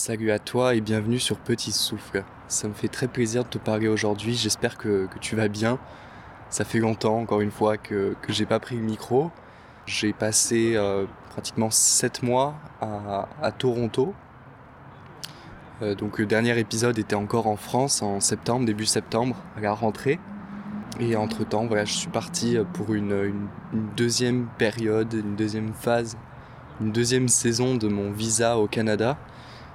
Salut à toi et bienvenue sur Petit Souffle. Ça me fait très plaisir de te parler aujourd'hui, j'espère que, tu vas bien. Ça fait longtemps, encore une fois, que, que j'ai pas pris le micro. J'ai passé euh, pratiquement 7 mois à, Toronto. Euh, donc le dernier épisode était encore en France en septembre, début septembre, à la rentrée. Et entre temps, voilà, je suis parti pour une, deuxième période, une deuxième phase, une deuxième saison de mon visa au Canada.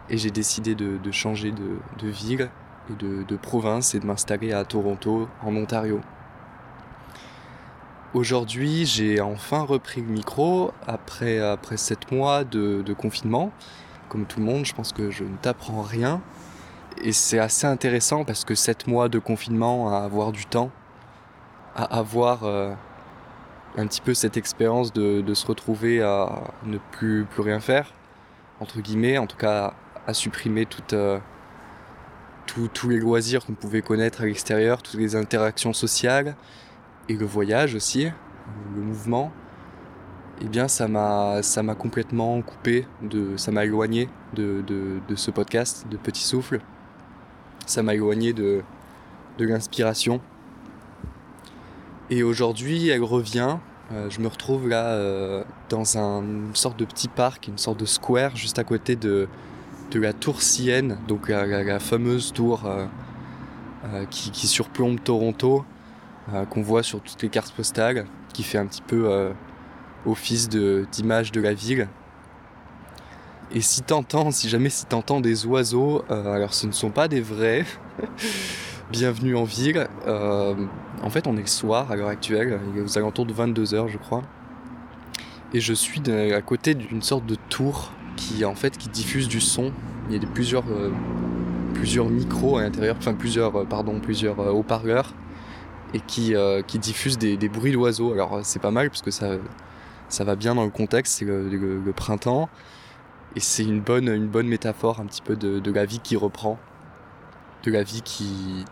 Et j'ai décidé de, changer de, ville et de, province et de m'installer à Toronto, en Ontario. Aujourd'hui, j'ai enfin repris le micro après, après 7 mois de, confinement. Comme tout le monde, je pense que je ne t'apprends rien. Et c'est assez intéressant parce que 7 mois de confinement à avoir du temps à avoir euh, un petit peu cette expérience de, se retrouver à ne plus, plus rien faire, entre guillemets, en tout cas à supprimer euh, tous les loisirs qu'on pouvait connaître à l'extérieur, toutes les interactions sociales et le voyage aussi, le mouvement. Eh bien, ça m'a, ça m'a complètement coupé, de, ça m'a éloigné de, de, ce podcast, de Petit Souffle. Ça m'a éloigné de, de l'inspiration, et aujourd'hui, elle revient. Euh, je me retrouve là euh, dans un, une sorte de petit parc, une sorte de square juste à côté de, de la tour Sienne, donc la, fameuse tour euh, qui, qui, surplombe Toronto, qu'on voit sur toutes les cartes postales, qui fait un petit peu office d'image de, la ville. Et si t'entends, si jamais si t'entends des oiseaux, alors ce ne sont pas des vrais. Bienvenue en ville. Euh, en fait, on est le soir à l'heure actuelle, il est aux alentours de 22h, je crois. Et je suis à côté d'une sorte de tour qui, en fait, qui diffuse du son. Il y a plusieurs, euh, plusieurs micros à l'intérieur, enfin plusieurs, euh, pardon, plusieurs haut-parleurs et qui, qui diffusent des, bruits d'oiseaux. Alors, c'est pas mal parce que ça, ça va bien dans le contexte, c'est le, printemps. Et c'est une bonne, une bonne métaphore un petit peu de, de la vie qui reprend, de la vie qui,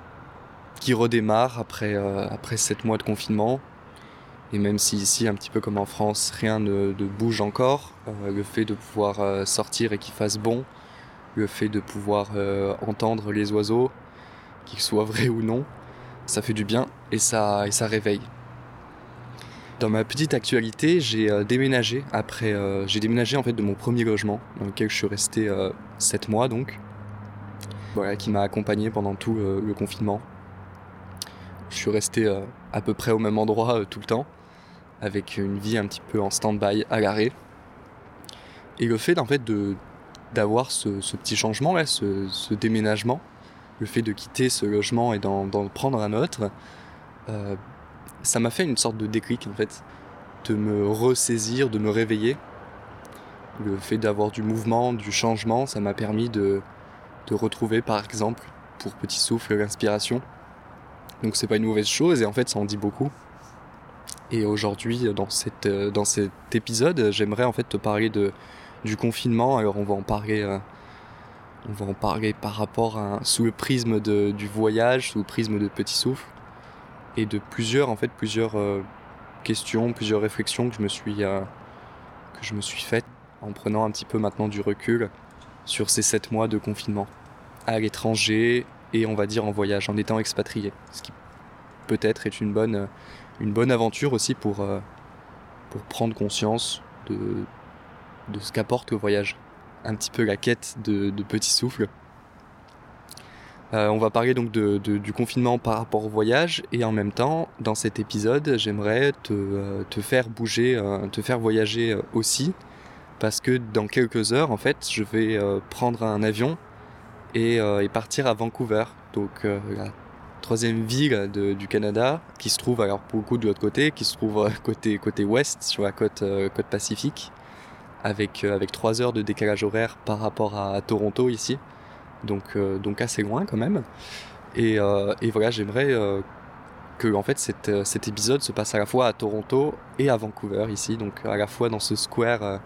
qui redémarre après, euh, après 7 mois de confinement. Et même si ici, un petit peu comme en France, rien ne, bouge encore, euh, le fait de pouvoir euh, sortir et qu'il fasse bon, le fait de pouvoir entendre les oiseaux, qu'ils soient vrais ou non, ça fait du bien et ça, réveille. Dans ma petite actualité, j'ai déménagé après, j'ai déménagé en fait de mon premier logement dans lequel je suis resté 7 mois donc, voilà, qui m'a accompagné pendant tout le confinement. Je suis resté euh, à peu près au même endroit euh, tout le temps, avec une vie un petit peu en stand-by à l'arrêt. Et le fait en fait de d'avoir ce, petit changement là, ce, déménagement, le fait de quitter ce logement et d'en prendre un autre, euh, ça m'a fait une sorte de déclic en fait, de me ressaisir, de me réveiller. Le fait d'avoir du mouvement, du changement, ça m'a permis de, de retrouver par exemple, pour Petit Souffle, l'inspiration, donc c'est pas une mauvaise chose et en fait ça en dit beaucoup. Et aujourd'hui dans, cette, euh, dans cet épisode j'aimerais en fait te parler de, du confinement. Alors on va en parler, euh, on va en parler par rapport à, sous le prisme de, du voyage, sous le prisme de Petit Souffle et de plusieurs en fait plusieurs euh, questions, plusieurs réflexions que je me suis que je me suis faites en prenant un petit peu maintenant du recul sur ces sept mois de confinement à l'étranger et on va dire en voyage, en étant expatrié. Ce qui peut-être est une bonne, une bonne aventure aussi pour, euh, pour prendre conscience de, de ce qu'apporte le voyage. Un petit peu la quête de, de petits souffles. Euh, on va parler donc de, du confinement par rapport au voyage et en même temps, dans cet épisode, j'aimerais te, euh, te, faire bouger, te faire voyager aussi parce que dans quelques heures, en fait, je vais prendre un avion et, partir à Vancouver, donc troisième ville du Canada, qui se trouve alors beaucoup de l'autre côté, qui se trouve euh, côté, côté ouest, sur la côte, côte pacifique, avec, avec 3 heures de décalage horaire par rapport à, Toronto ici, donc, donc assez loin quand même. Et, voilà, j'aimerais que en fait cet, cet épisode se passe à la fois à Toronto et à Vancouver ici, donc à la fois dans ce square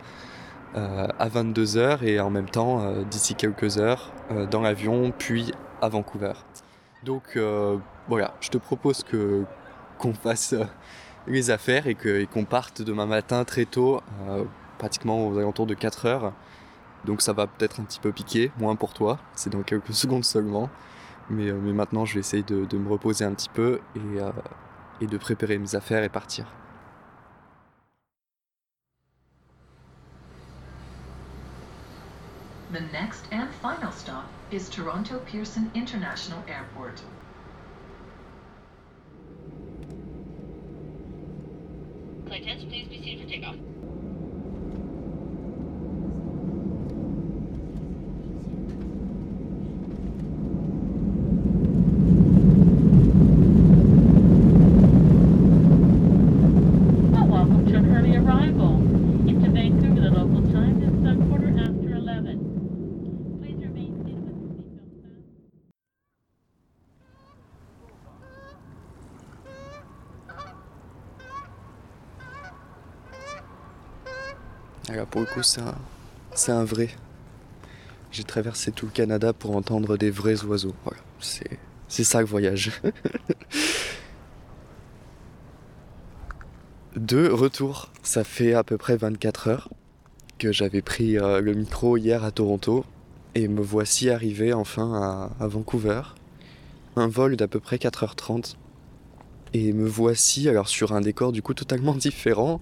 euh, à 22h et en même temps euh, d'ici quelques heures euh, dans l'avion puis à Vancouver. Donc voilà, je te propose que qu'on fasse les affaires et qu'on parte demain matin très tôt, pratiquement aux alentours de 4 heures, Donc ça va peut-être un petit peu piquer, moins pour toi, c'est dans quelques secondes seulement. Mais, mais maintenant, je vais essayer de, me reposer un petit peu et, euh, et de préparer mes affaires et partir. The next and final stop is Toronto Pearson International Airport. Attendants, please be seated for takeoff. Pour le coup, c'est un, vrai. J'ai traversé tout le Canada pour entendre des vrais oiseaux. Voilà, c'est, c'est ça le voyage. De retour, ça fait à peu près 24 heures que j'avais pris euh, le micro hier à Toronto et me voici arrivé enfin à, à Vancouver. Un vol d'à peu près 4h30. Et me voici alors sur un décor du coup totalement différent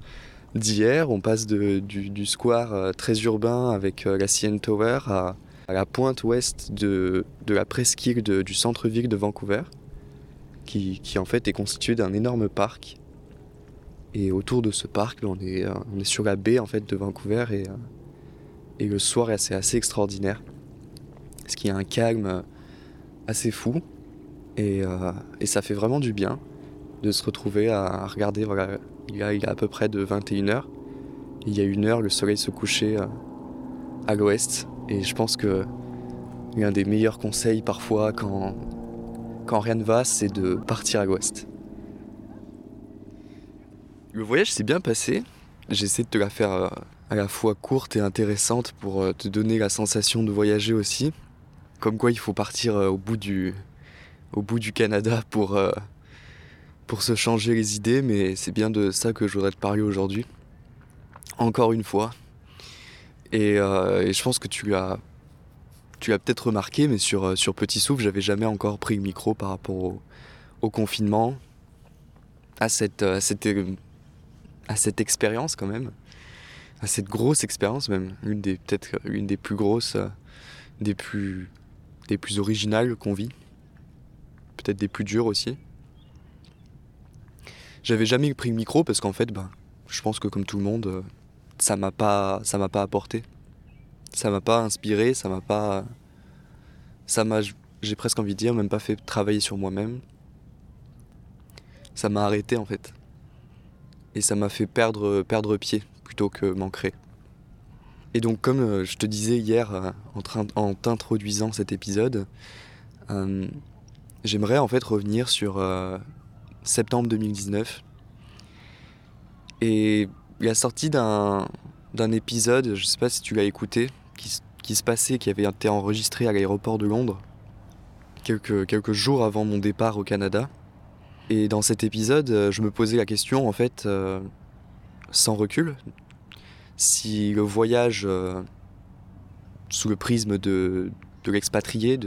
d'hier. On passe du, square euh, très urbain avec euh, la CN Tower à, la pointe ouest de, la presqu'île du centre-ville de Vancouver, qui, en fait est constitué d'un énorme parc. Et autour de ce parc, on est, euh, sur la baie en fait de Vancouver et, le soir est assez, extraordinaire. Parce qu'il y a un calme assez fou et, ça fait vraiment du bien de se retrouver à, regarder. Il est, il à peu près de 21h. Il y a une heure, le soleil se couchait euh, à l'ouest. Et je pense que l'un des meilleurs conseils parfois quand, quand rien ne va, c'est de partir à l'ouest. Le voyage s'est bien passé. J'essaie de te la faire euh, à la fois courte et intéressante pour euh, te donner la sensation de voyager aussi. Comme quoi il faut partir au bout du, au bout du Canada pour, pour se changer les idées, mais c'est bien de ça que je voudrais te parler aujourd'hui. Encore une fois. Et, euh, je pense que tu l'as peut-être remarqué, mais sur, euh, sur Petit Souffle, j'avais jamais encore pris le micro par rapport au, confinement, à cette, euh, à cette, expérience quand même, à cette grosse expérience même, une des peut-être une des plus grosses, des plus, des plus originales qu'on vit, peut-être des plus dures aussi. J'avais jamais pris le micro parce qu'en fait, ben, je pense que comme tout le monde, euh, ça m'a pas, ça m'a pas apporté, ça m'a pas inspiré, ça m'a pas, ça m'a, j'ai presque envie de dire, même pas fait travailler sur moi-même. Ça m'a arrêté en fait, et ça m'a fait perdre, perdre pied plutôt que m'ancrer. Et donc, comme euh, je te disais hier euh, en, t'introduisant cet épisode, j'aimerais en fait revenir sur septembre 2019 et la sortie d'un d'un épisode, je sais pas si tu l'as écouté, qui, qui se passait, qui avait été enregistré à l'aéroport de Londres quelques, quelques jours avant mon départ au Canada. Et dans cet épisode, euh, je me posais la question, en fait, euh, sans recul, si le voyage euh, sous le prisme de, de l'expatrié,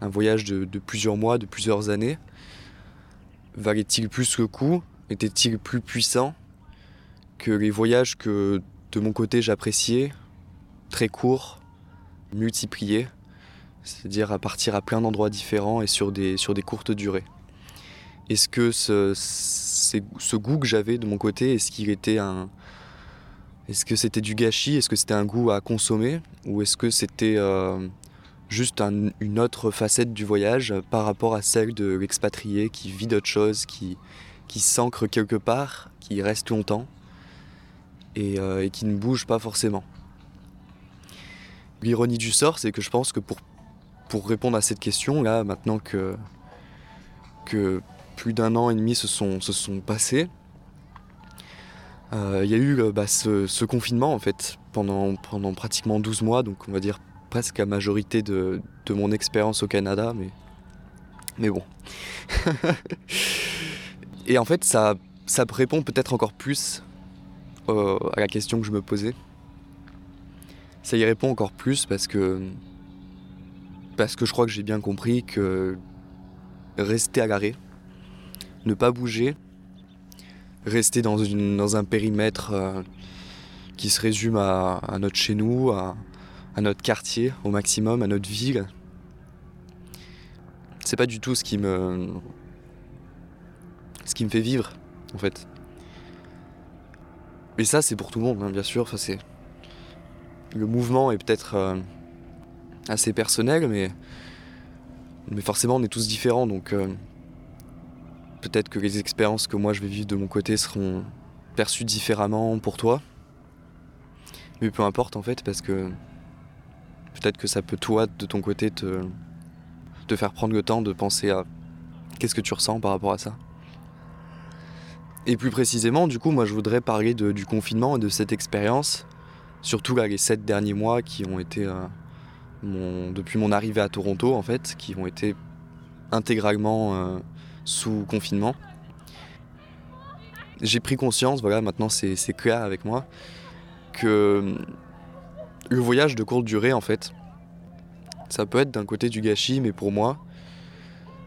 un voyage de, de plusieurs mois, de plusieurs années, valait-il plus le coup Était-il plus puissant que les voyages que de mon côté j'appréciais, très courts, multipliés, c'est-à-dire à partir à plein d'endroits différents et sur des, sur des courtes durées. Est-ce que ce, ce goût que j'avais de mon côté, est-ce qu'il était un. Est-ce que c'était du gâchis? Est-ce que c'était un goût à consommer? Ou est-ce que c'était euh, juste un- une autre facette du voyage par rapport à celle de l'expatrié qui vit d'autres choses, qui, s'ancre quelque part, qui reste longtemps et, euh, et qui ne bouge pas forcément. L'ironie du sort, c'est que je pense que pour, répondre à cette question, là, maintenant que, plus d'un an et demi se sont, passés, euh, il y a eu euh, bah, ce, ce confinement en fait pendant, pendant pratiquement 12 mois, donc on va dire presque la majorité de, de mon expérience au Canada, mais, mais bon. et en fait, ça, ça répond peut-être encore plus euh, à la question que je me posais. ça y répond encore plus parce que parce que je crois que j'ai bien compris que rester à l'arrêt, ne pas bouger, rester dans, une, dans un périmètre euh, qui se résume à, à notre chez nous, à, à notre quartier au maximum, à notre ville, c'est pas du tout ce qui me ce qui me fait vivre en fait. Et ça c'est pour tout le monde hein, bien sûr, enfin, c'est le mouvement est peut-être euh, assez personnel mais mais forcément on est tous différents donc euh, peut-être que les expériences que moi je vais vivre de mon côté seront perçues différemment pour toi. Mais peu importe en fait parce que peut-être que ça peut toi de ton côté te te faire prendre le temps de penser à qu'est-ce que tu ressens par rapport à ça? Et plus précisément, du coup, moi je voudrais parler du confinement et de cette expérience, surtout là, les sept derniers mois qui ont été, euh, depuis mon arrivée à Toronto en fait, qui ont été intégralement euh, sous confinement. J'ai pris conscience, voilà, maintenant c'est clair avec moi, que le voyage de courte durée en fait, ça peut être d'un côté du gâchis, mais pour moi,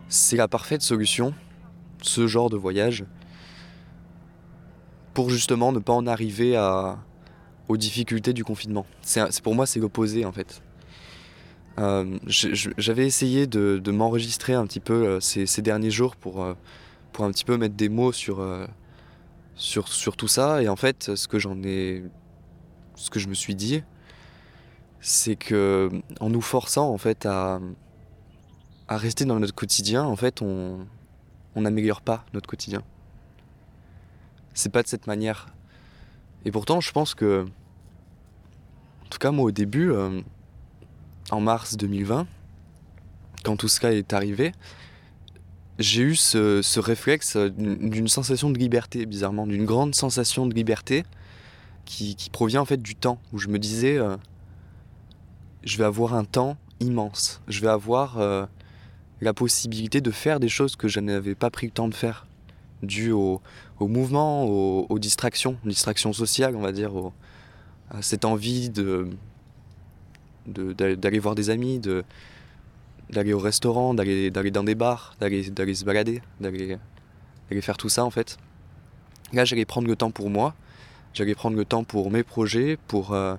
c'est la parfaite solution, ce genre de voyage, pour justement ne pas en arriver aux difficultés du confinement. C'est pour moi, c'est l'opposé en fait. Euh, J'avais essayé de, m'enregistrer un petit peu euh, ces, derniers jours pour, euh, pour un petit peu mettre des mots sur, sur, sur tout ça. Et en fait, ce que j'en ai. Ce que je me suis dit, c'est que en nous forçant en fait à, rester dans notre quotidien, en fait, on n'améliore pas notre quotidien. C'est pas de cette manière. Et pourtant, je pense que, en tout cas moi au début, euh, en mars 2020, quand tout cela est arrivé, j'ai eu ce, réflexe d'une sensation de liberté, bizarrement, d'une grande sensation de liberté qui, qui, provient en fait du temps, où je me disais, euh, je vais avoir un temps immense, je vais avoir euh, la possibilité de faire des choses que je n'avais pas pris le temps de faire, dû au, mouvement, aux, aux, distractions, distractions sociales, on va dire, à cette envie de d'aller voir des amis, de d'aller au restaurant, d'aller dans des bars, d'aller se balader, d'aller faire tout ça en fait. Là, j'allais prendre le temps pour moi, j'allais prendre le temps pour mes projets, pour, euh,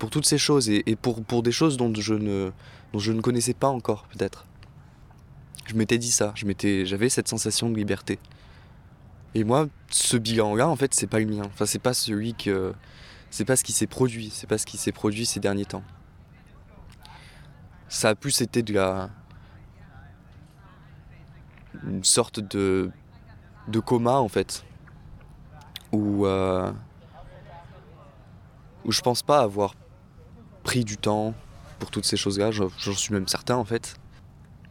pour toutes ces choses et, pour, pour des choses dont je ne, dont je ne connaissais pas encore peut-être. Je m'étais dit ça, j'avais cette sensation de liberté. Et moi, ce bilan-là, en fait, c'est pas le mien. Enfin, c'est pas celui que. C'est pas ce qui s'est produit. C'est pas ce qui s'est produit ces derniers temps ça a plus été de la. une sorte de. de coma en fait. Où. Euh, où je pense pas avoir pris du temps pour toutes ces choses-là, j'en suis même certain en fait.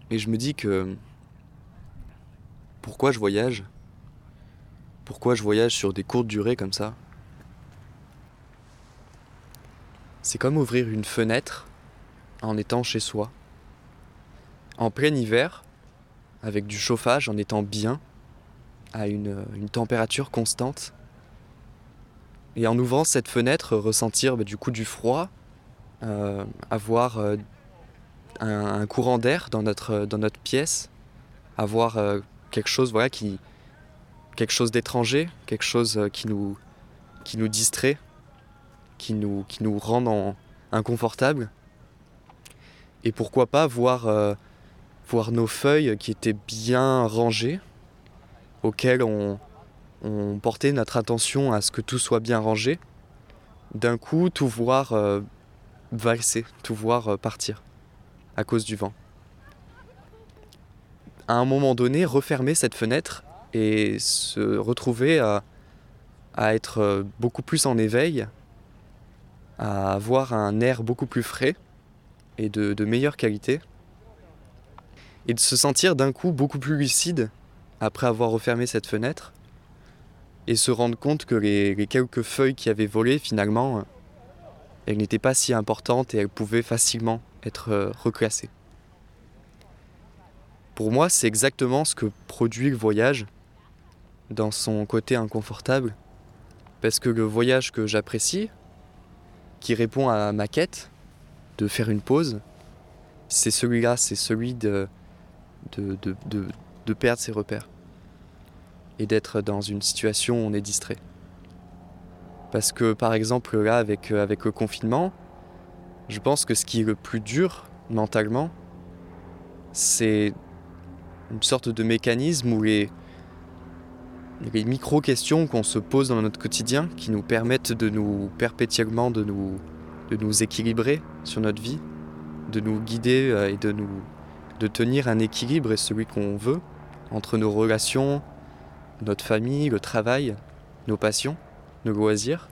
Et je me dis que. Pourquoi je voyage? Pourquoi je voyage sur des courtes durées comme ça? C'est comme ouvrir une fenêtre en étant chez soi. En plein hiver, avec du chauffage, en étant bien, à une, température constante. Et en ouvrant cette fenêtre, ressentir bah, du coup du froid, avoir euh, un, courant d'air dans notre, dans notre pièce, avoir euh, quelque chose voilà, qui, quelque chose d'étranger, quelque chose qui nous, qui nous distrait, qui nous, qui nous rend en, inconfortable et pourquoi pas voir, euh, voir nos feuilles qui étaient bien rangées, auxquelles on, portait notre attention à ce que tout soit bien rangé, d'un coup tout voir euh, valser, tout voir euh, partir à cause du vent. À un moment donné, refermer cette fenêtre et se retrouver à, être beaucoup plus en éveil, à avoir un air beaucoup plus frais et de, meilleure qualité. Et de se sentir d'un coup beaucoup plus lucide après avoir refermé cette fenêtre et se rendre compte que les quelques feuilles qui avaient volé finalement elles n'étaient pas si importantes et elles pouvaient facilement être euh, reclassées. Pour moi, c'est exactement ce que produit le voyage dans son côté inconfortable. Parce que le voyage que j'apprécie, qui répond à ma quête de faire une pause, c'est celui-là, c'est celui de, de, de, de perdre ses repères et d'être dans une situation où on est distrait. Parce que par exemple là avec, euh, avec le confinement, je pense que ce qui est le plus dur mentalement, c'est une sorte de mécanisme où les, micro-questions qu'on se pose dans notre quotidien qui nous permettent de nous perpétuellement de nous, de nous équilibrer sur notre vie, de nous guider euh, et de nous de tenir un équilibre et celui qu'on veut entre nos relations, notre famille, le travail, nos passions, nos loisirs.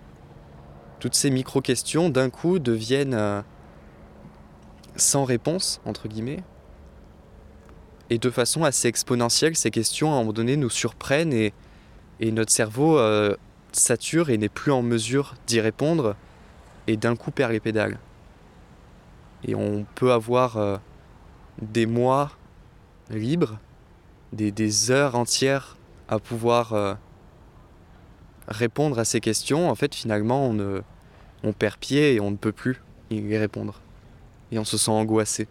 Toutes ces micro-questions d'un coup deviennent euh, sans réponse, entre guillemets. Et de façon assez exponentielle, ces questions à un moment donné nous surprennent et, et notre cerveau euh, sature et n'est plus en mesure d'y répondre et d'un coup perd les pédales. Et on peut avoir euh, des mois libres, des, des, heures entières à pouvoir répondre à ces questions. En fait, finalement, on, perd pied et on ne peut plus y répondre. Et on se sent angoissé.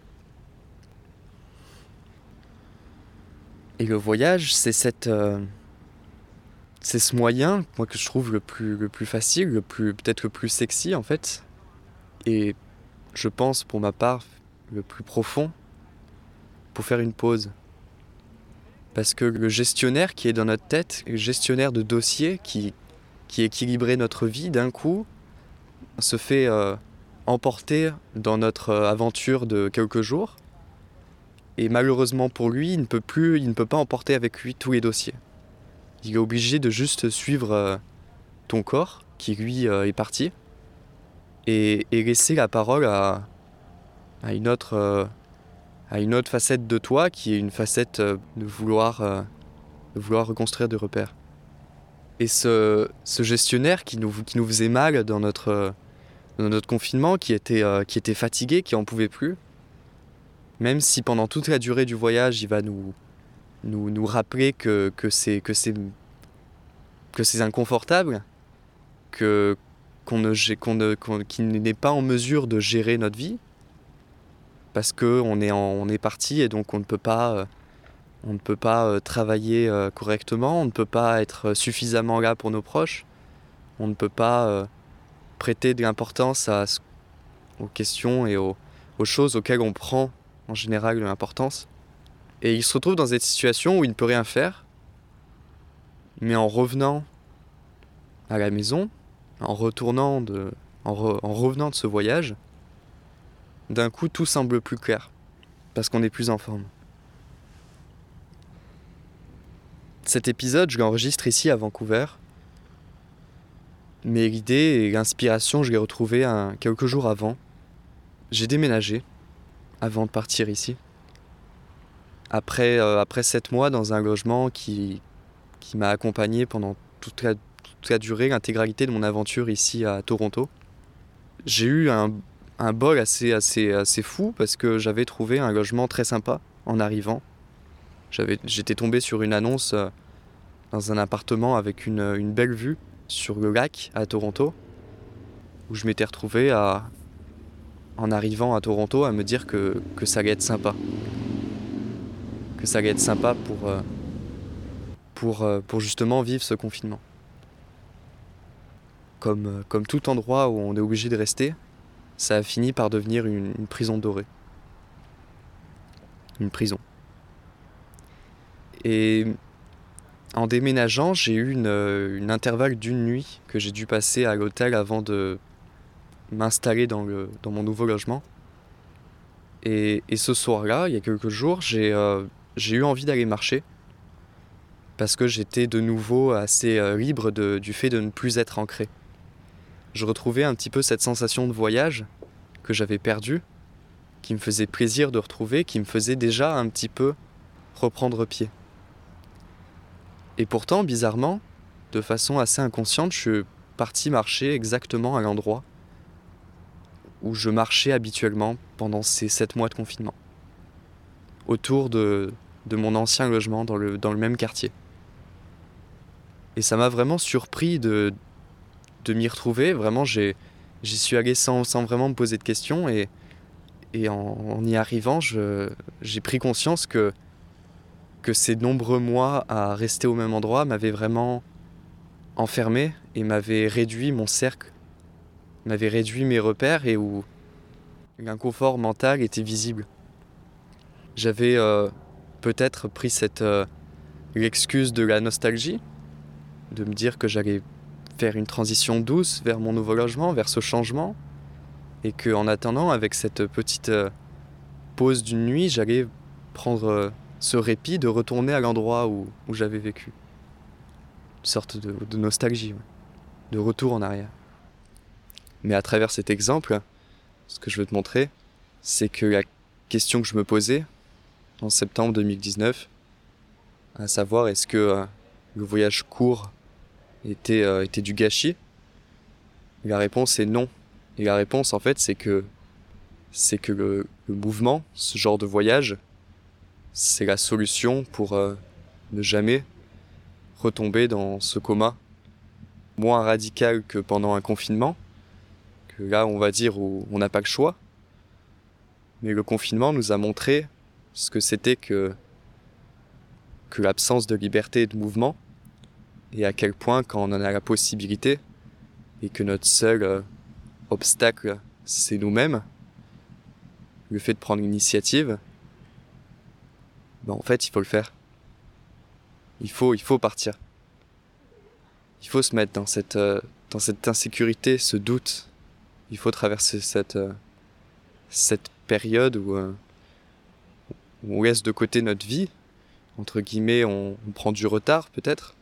Et le voyage, c'est cette... Euh, c'est ce moyen, moi, que je trouve le plus, le plus facile, le plus, peut-être le plus sexy, en fait. Et je pense, pour ma part, le plus profond pour faire une pause. Parce que le gestionnaire qui est dans notre tête, le gestionnaire de dossier qui, qui équilibrait notre vie d'un coup, se fait euh, emporter dans notre euh, aventure de quelques jours. Et malheureusement pour lui, il ne peut plus, il ne peut pas emporter avec lui tous les dossiers. Il est obligé de juste suivre euh, ton corps, qui lui est parti, et, et, laisser la parole à, à une autre, à une autre facette de toi, qui est une facette de vouloir, de vouloir reconstruire des repères. Et ce, gestionnaire qui nous, faisait mal dans notre, confinement, qui était, euh, qui était fatigué, qui en pouvait plus, même si pendant toute la durée du voyage, il va nous, rappeler que, c'est inconfortable, qu'on qu'on qu'on, qu'il n'est pas en mesure de gérer notre vie parce que on est en, on est parti et donc on ne peut pas euh, on ne peut pas euh, travailler euh, correctement, on ne peut pas être suffisamment là pour nos proches, on ne peut pas euh, prêter de l'importance aux questions et aux, choses auxquelles on prend en général l'importance. Et il se retrouve dans cette situation où il ne peut rien faire, mais en revenant à la maison, en retournant de, en, re, en revenant de ce voyage, d'un coup tout semble plus clair, parce qu'on est plus en forme. Cet épisode, je l'enregistre ici à Vancouver, mais l'idée et l'inspiration, je l'ai retrouvée quelques jours avant. J'ai déménagé avant de partir ici. Après, euh, après sept mois dans un logement qui, m'a accompagné pendant toute la, durée, l'intégralité de mon aventure ici à Toronto. J'ai eu un, un bol assez, assez, assez fou parce que j'avais trouvé un logement très sympa en arrivant. J'étais tombé sur une annonce euh, dans un appartement avec une, une belle vue sur le lac à Toronto, où je m'étais retrouvé à, en arrivant à Toronto à me dire que, que ça allait être sympa. Que ça allait être sympa pour, euh, pour, euh, pour justement vivre ce confinement. Comme, euh, comme tout endroit où on est obligé de rester, ça a fini par devenir une prison dorée. Une prison. Et en déménageant, j'ai eu une, une intervalle d'une nuit que j'ai dû passer à l'hôtel avant de m'installer dans, dans mon nouveau logement. Et, et ce soir-là, il y a quelques jours, j'ai euh, eu envie d'aller marcher parce que j'étais de nouveau assez euh, libre de, du fait de ne plus être ancré. Je retrouvais un petit peu cette sensation de voyage que j'avais perdue, qui me faisait plaisir de retrouver, qui me faisait déjà un petit peu reprendre pied. Et pourtant, bizarrement, de façon assez inconsciente, je suis parti marcher exactement à l'endroit où je marchais habituellement pendant ces sept mois de confinement, autour de, de mon ancien logement dans le, dans le même quartier. Et ça m'a vraiment surpris de, de m'y retrouver. Vraiment, j'y suis allé sans, sans vraiment me poser de questions et, et en, en y arrivant, j'ai pris conscience que, que ces nombreux mois à rester au même endroit m'avaient vraiment enfermé et m'avaient réduit mon cercle, m'avaient réduit mes repères et où l'inconfort mental était visible. J'avais euh, peut-être pris cette euh, l'excuse de la nostalgie, de me dire que j'allais faire une transition douce vers mon nouveau logement, vers ce changement, et que en attendant, avec cette petite euh, pause d'une nuit, j'allais prendre euh, ce répit de retourner à l'endroit où, où j'avais vécu. Une sorte de, nostalgie, de retour en arrière. Mais à travers cet exemple, ce que je veux te montrer, c'est que la question que je me posais en septembre 2019, à savoir est-ce que euh, le voyage court était, euh, était du gâchis? La réponse est non. Et la réponse en fait c'est que c'est que le mouvement, ce genre de voyage, c'est la solution pour euh, ne jamais retomber dans ce coma moins radical que pendant un confinement, que là on va dire où on n'a pas le choix. Mais le confinement nous a montré ce que c'était que, que l'absence de liberté de mouvement, et à quel point quand on en a la possibilité, et que notre seul euh, obstacle c'est nous-mêmes, le fait de prendre l'initiative, ben en fait il faut le faire. Il faut, il faut partir. Il faut se mettre dans cette, euh, dans cette insécurité, ce doute. Il faut traverser cette, euh, cette période où, euh, où on laisse de côté notre vie. Entre guillemets, on, on prend du retard peut-être.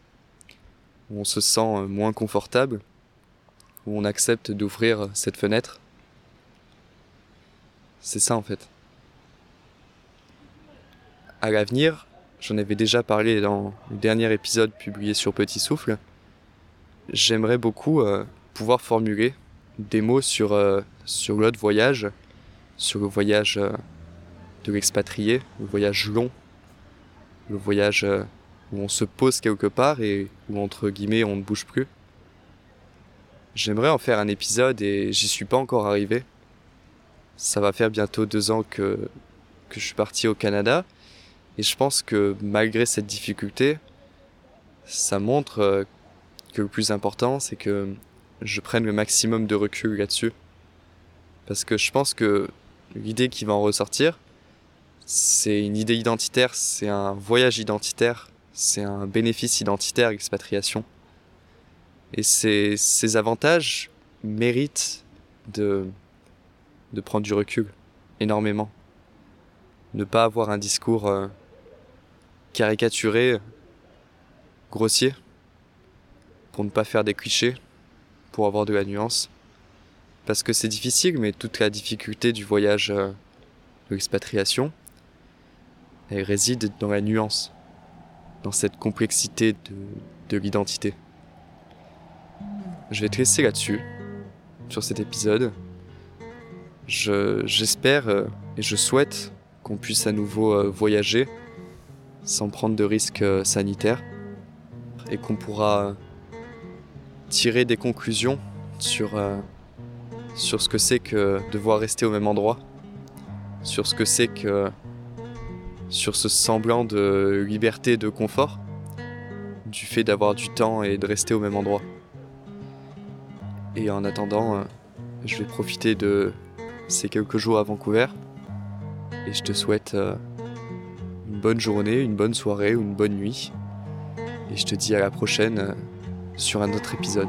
On se sent euh, moins confortable. On accepte d'ouvrir cette fenêtre. C'est ça en fait. À l'avenir, j'en avais déjà parlé dans le dernier épisode publié sur Petit Souffle, j'aimerais beaucoup euh, pouvoir formuler des mots sur, euh, sur l'autre voyage, sur le voyage euh, de l'expatrié, le voyage long, le voyage où on se pose quelque part et où entre guillemets on ne bouge plus. J'aimerais en faire un épisode et j'y suis pas encore arrivé. Ça va faire bientôt deux ans que, que je suis parti au Canada et je pense que malgré cette difficulté, ça montre euh, que le plus important, c'est que je prenne le maximum de recul là-dessus. Parce que je pense que l'idée qui va en ressortir, c'est une idée identitaire, c'est un voyage identitaire, c'est un bénéfice identitaire, l'expatriation. Et ces, ces avantages méritent de, de prendre du recul, énormément. Ne pas avoir un discours euh, caricaturé, grossier, pour ne pas faire des clichés, pour avoir de la nuance. Parce que c'est difficile, mais toute la difficulté du voyage euh, de l'expatriation, elle réside dans la nuance, dans cette complexité de, de l'identité. Je vais te laisser là-dessus, sur cet épisode. Je, j'espère euh, et je souhaite qu'on puisse à nouveau euh, voyager sans prendre de risques euh, sanitaires et qu'on pourra tirer des conclusions sur, euh, ce que c'est que devoir rester au même endroit, sur ce que c'est que sur ce semblant de liberté de confort du fait d'avoir du temps et de rester au même endroit. Et en attendant, euh, je vais profiter de ces quelques jours à Vancouver et je te souhaite bonne journée, une bonne soirée une bonne nuit. Et je te dis à la prochaine euh, sur un autre épisode.